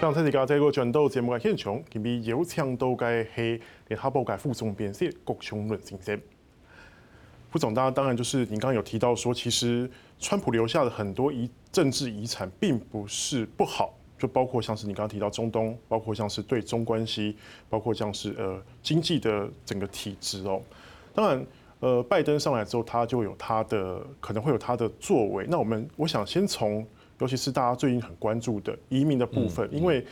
刚才是讲这个转到节目嘅现场，今日有请到嘅系联合报嘅副总编辑郭琼伦先生。副总，当当然就是您刚刚有提到说，其实川普留下的很多遗政治遗产，并不是不好，就包括像是你刚刚提到中东，包括像是对中关系，包括像是呃经济的整个体制哦。当然，呃，拜登上来之后，他就有他的可能会有他的作为。那我们我想先从。尤其是大家最近很关注的移民的部分，因为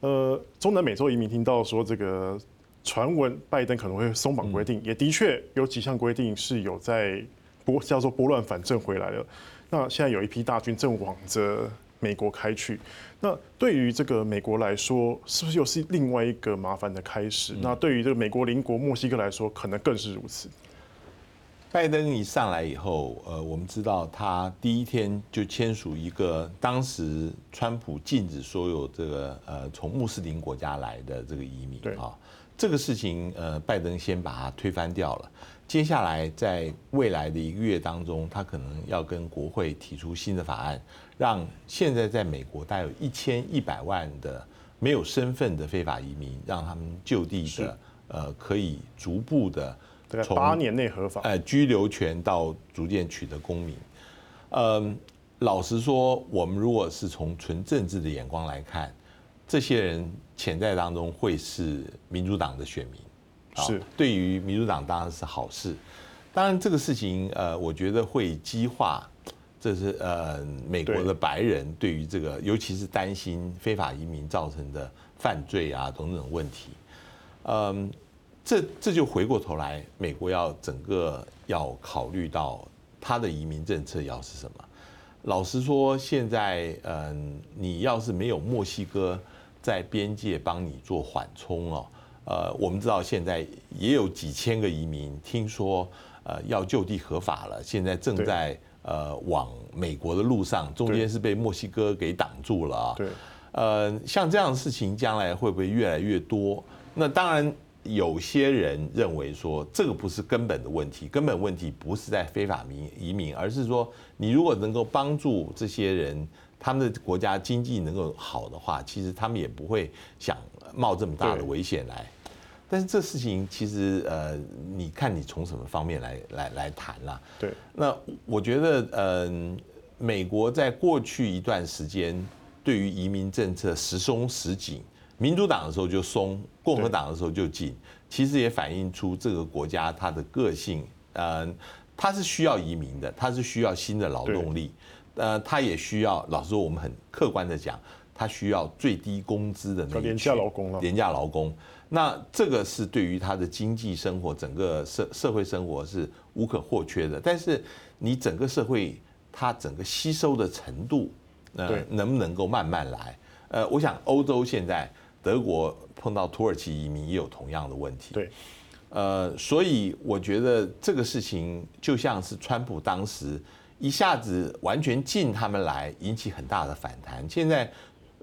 呃，中南美洲移民听到说这个传闻，拜登可能会松绑规定，也的确有几项规定是有在拨叫做拨乱反正回来了。那现在有一批大军正往着美国开去，那对于这个美国来说，是不是又是另外一个麻烦的开始？那对于这个美国邻国墨西哥来说，可能更是如此。拜登一上来以后，呃，我们知道他第一天就签署一个当时川普禁止所有这个呃从穆斯林国家来的这个移民啊，这个事情呃，拜登先把它推翻掉了。接下来在未来的一个月当中，他可能要跟国会提出新的法案，让现在在美国大概有一千一百万的没有身份的非法移民，让他们就地的呃可以逐步的。从八年内合法，呃，居留权到逐渐取得公民。嗯，老实说，我们如果是从纯政治的眼光来看，这些人潜在当中会是民主党的选民，是对于民主党当然是好事。当然，这个事情呃，我觉得会激化，这是呃美国的白人对于这个，尤其是担心非法移民造成的犯罪啊等等问题，嗯。这这就回过头来，美国要整个要考虑到他的移民政策要是什么。老实说，现在嗯，你要是没有墨西哥在边界帮你做缓冲哦，呃，我们知道现在也有几千个移民，听说呃要就地合法了，现在正在呃往美国的路上，中间是被墨西哥给挡住了啊。对，呃，像这样的事情将来会不会越来越多？那当然。有些人认为说，这个不是根本的问题，根本问题不是在非法民移民，而是说你如果能够帮助这些人，他们的国家经济能够好的话，其实他们也不会想冒这么大的危险来。但是这事情其实呃，你看你从什么方面来来来谈啦？对。那我觉得嗯，美国在过去一段时间对于移民政策时松时紧。民主党的时候就松，共和党的时候就紧，其实也反映出这个国家它的个性。呃，它是需要移民的，它是需要新的劳动力，呃，它也需要。老实说，我们很客观的讲，它需要最低工资的那廉价劳工了。廉价劳工，那这个是对于它的经济生活、整个社社会生活是无可或缺的。但是你整个社会它整个吸收的程度，呃，能不能够慢慢来？呃，我想欧洲现在。德国碰到土耳其移民也有同样的问题。对，呃，所以我觉得这个事情就像是川普当时一下子完全禁他们来，引起很大的反弹。现在，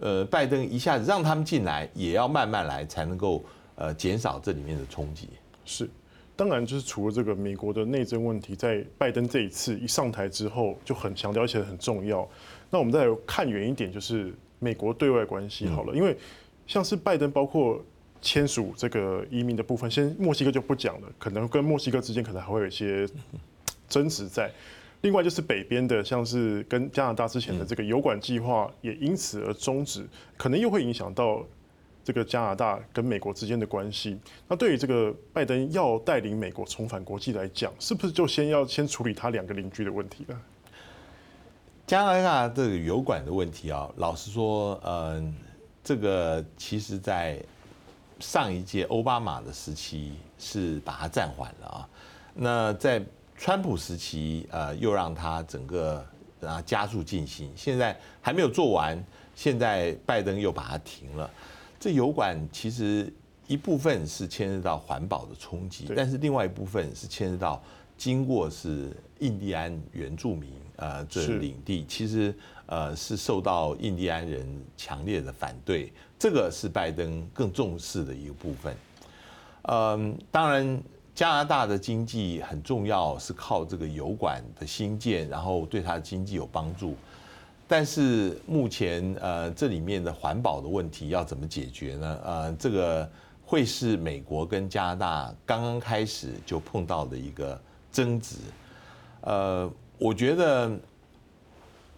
呃，拜登一下子让他们进来，也要慢慢来，才能够呃减少这里面的冲击。是，当然就是除了这个美国的内政问题，在拜登这一次一上台之后就很强调，而且很重要。那我们再看远一点，就是美国对外关系好了，因为。像是拜登，包括签署这个移民的部分，先墨西哥就不讲了，可能跟墨西哥之间可能还会有一些争执在。另外就是北边的，像是跟加拿大之前的这个油管计划也因此而终止，可能又会影响到这个加拿大跟美国之间的关系。那对于这个拜登要带领美国重返国际来讲，是不是就先要先处理他两个邻居的问题呢？加拿大这个油管的问题啊，老实说，嗯。这个其实，在上一届奥巴马的时期是把它暂缓了啊。那在川普时期，呃，又让它整个啊加速进行。现在还没有做完，现在拜登又把它停了。这油管其实一部分是牵涉到环保的冲击，但是另外一部分是牵涉到经过是印第安原住民呃这领地，其实。呃，是受到印第安人强烈的反对，这个是拜登更重视的一个部分。嗯，当然，加拿大的经济很重要，是靠这个油管的兴建，然后对它的经济有帮助。但是目前呃，这里面的环保的问题要怎么解决呢？呃，这个会是美国跟加拿大刚刚开始就碰到的一个争执。呃，我觉得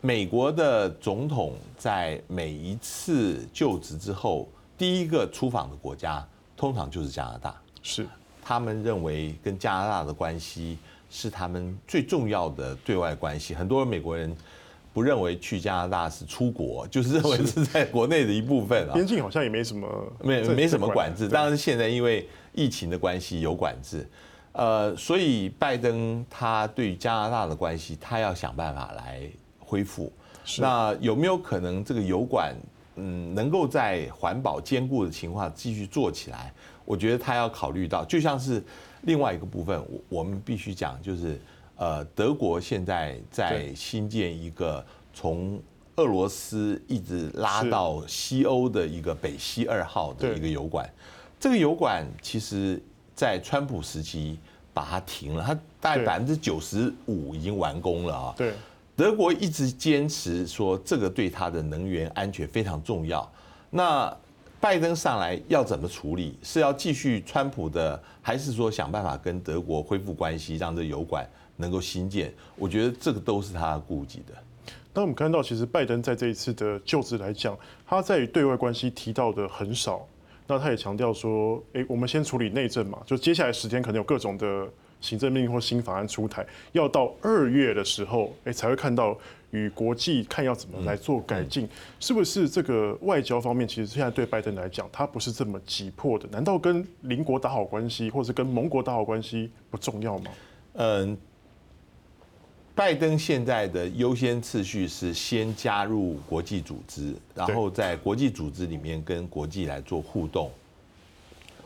美国的总统在每一次就职之后，第一个出访的国家通常就是加拿大。是，他们认为跟加拿大的关系是他们最重要的对外关系。很多美国人。不认为去加拿大是出国，就是认为是在国内的一部分啊。边境好像也没什么，没没什么管制。当然，现在因为疫情的关系有管制，呃，所以拜登他对于加拿大的关系，他要想办法来恢复。那有没有可能这个油管，嗯，能够在环保兼顾的情况继续做起来？我觉得他要考虑到，就像是另外一个部分，我我们必须讲就是。呃，德国现在在新建一个从俄罗斯一直拉到西欧的一个北溪二号的一个油管。这个油管其实，在川普时期把它停了，它大概百分之九十五已经完工了啊。对，德国一直坚持说这个对它的能源安全非常重要。那拜登上来要怎么处理？是要继续川普的，还是说想办法跟德国恢复关系，让这油管？能够新建，我觉得这个都是他顾忌的。那我们看到，其实拜登在这一次的就职来讲，他在于对外关系提到的很少。那他也强调说，诶，我们先处理内政嘛，就接下来十天可能有各种的行政命令或新法案出台，要到二月的时候，诶，才会看到与国际看要怎么来做改进。是不是这个外交方面，其实现在对拜登来讲，他不是这么急迫的？难道跟邻国打好关系，或者跟盟国打好关系不重要吗？嗯。拜登现在的优先次序是先加入国际组织，然后在国际组织里面跟国际来做互动。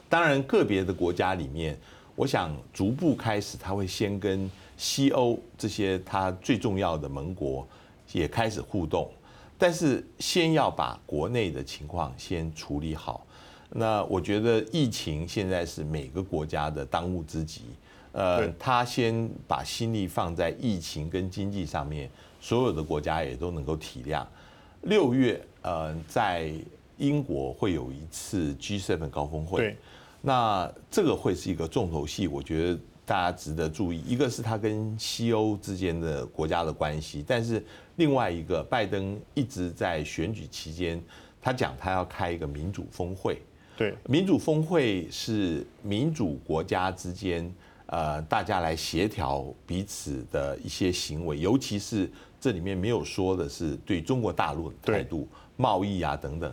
当然，个别的国家里面，我想逐步开始，他会先跟西欧这些他最重要的盟国也开始互动，但是先要把国内的情况先处理好。那我觉得疫情现在是每个国家的当务之急。呃，他先把心力放在疫情跟经济上面，所有的国家也都能够体谅。六月，呃，在英国会有一次 G7 高峰会，那这个会是一个重头戏，我觉得大家值得注意。一个是他跟西欧之间的国家的关系，但是另外一个，拜登一直在选举期间，他讲他要开一个民主峰会。对，民主峰会是民主国家之间。呃，大家来协调彼此的一些行为，尤其是这里面没有说的是对中国大陆的态度、贸易啊等等。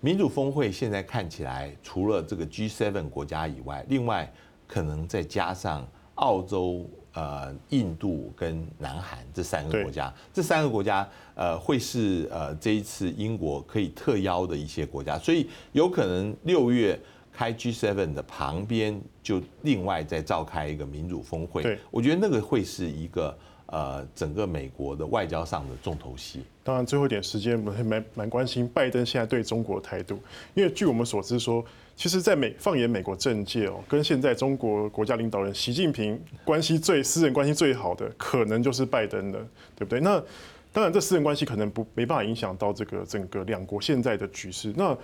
民主峰会现在看起来，除了这个 G7 国家以外，另外可能再加上澳洲、呃、印度跟南韩这三个国家，这三个国家呃会是呃这一次英国可以特邀的一些国家，所以有可能六月。开 G7 的旁边就另外再召开一个民主峰会，对，我觉得那个会是一个呃整个美国的外交上的重头戏。当然，最后一点时间，我们蛮蛮关心拜登现在对中国的态度，因为据我们所知说，其实，在美放眼美国政界哦，跟现在中国国家领导人习近平关系最私人关系最好的，可能就是拜登了，对不对？那当然，这私人关系可能不没办法影响到这个整个两国现在的局势。那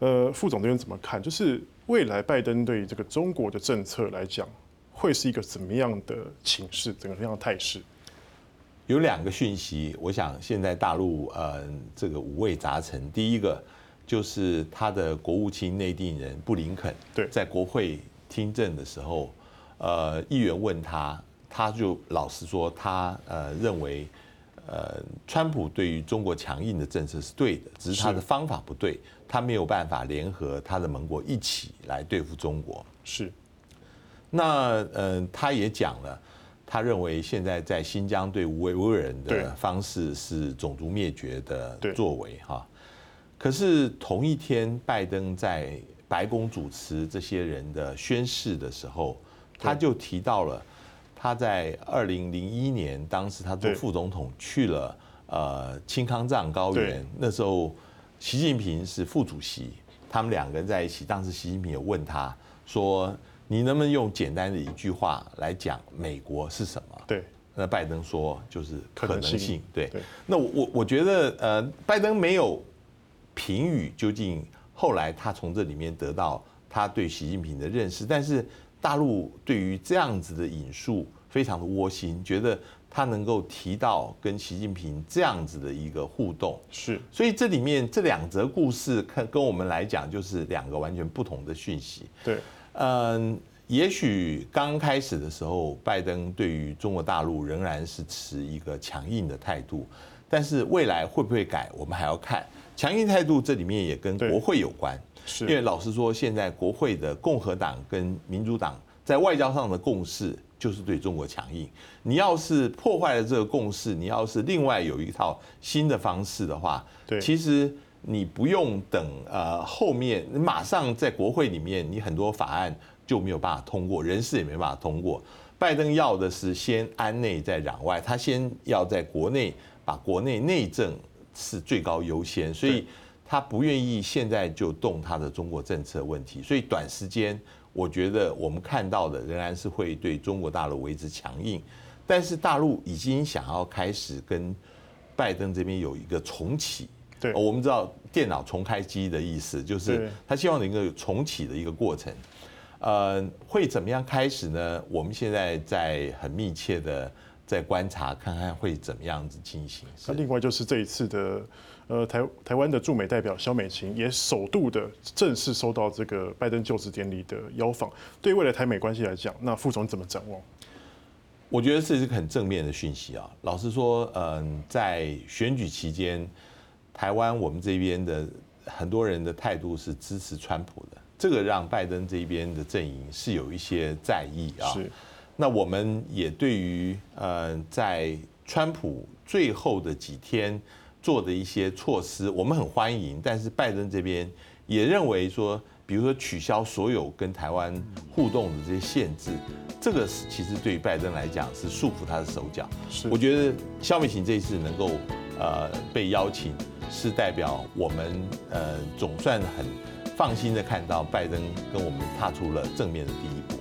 呃，副总这边怎么看？就是未来拜登对于这个中国的政策来讲，会是一个怎么样的情势，怎么样的态势？有两个讯息，我想现在大陆呃这个五味杂陈。第一个就是他的国务卿内定人布林肯，对，在国会听证的时候，呃，议员问他，他就老实说，他呃认为。呃，川普对于中国强硬的政策是对的，只是他的方法不对，他没有办法联合他的盟国一起来对付中国。是，那呃，他也讲了，他认为现在在新疆对维吾尔人的方式是种族灭绝的作为哈。可是同一天，拜登在白宫主持这些人的宣誓的时候，他就提到了。他在二零零一年，当时他做副总统去了呃青康藏高原，那时候习近平是副主席，他们两个人在一起。当时习近平有问他说：“你能不能用简单的一句话来讲美国是什么？”对，那拜登说就是可能性。能性对，对那我我我觉得呃，拜登没有评语究竟后来他从这里面得到他对习近平的认识，但是大陆对于这样子的引述非常的窝心，觉得他能够提到跟习近平这样子的一个互动，是，所以这里面这两则故事看跟我们来讲就是两个完全不同的讯息。对，嗯。也许刚开始的时候，拜登对于中国大陆仍然是持一个强硬的态度，但是未来会不会改，我们还要看。强硬态度这里面也跟国会有关，是因为老实说，现在国会的共和党跟民主党在外交上的共识就是对中国强硬。你要是破坏了这个共识，你要是另外有一套新的方式的话，对，其实你不用等呃后面，你马上在国会里面，你很多法案。就没有办法通过，人事也没办法通过。拜登要的是先安内再攘外，他先要在国内把国内内政是最高优先，所以他不愿意现在就动他的中国政策问题。所以短时间，我觉得我们看到的仍然是会对中国大陆维持强硬，但是大陆已经想要开始跟拜登这边有一个重启。对，我们知道电脑重开机的意思，就是他希望有一个重启的一个过程。呃，会怎么样开始呢？我们现在在很密切的在观察，看看会怎么样子进行。那另外就是这一次的，呃，台台湾的驻美代表萧美琴也首度的正式收到这个拜登就职典礼的邀访。对未来台美关系来讲，那副总怎么展望？我觉得这是个很正面的讯息啊。老实说，嗯，在选举期间，台湾我们这边的很多人的态度是支持川普的。这个让拜登这边的阵营是有一些在意啊。是。那我们也对于呃，在川普最后的几天做的一些措施，我们很欢迎。但是拜登这边也认为说，比如说取消所有跟台湾互动的这些限制，这个是其实对于拜登来讲是束缚他的手脚。是。我觉得肖美琴这一次能够呃被邀请，是代表我们呃总算很。放心的看到拜登跟我们踏出了正面的第一步。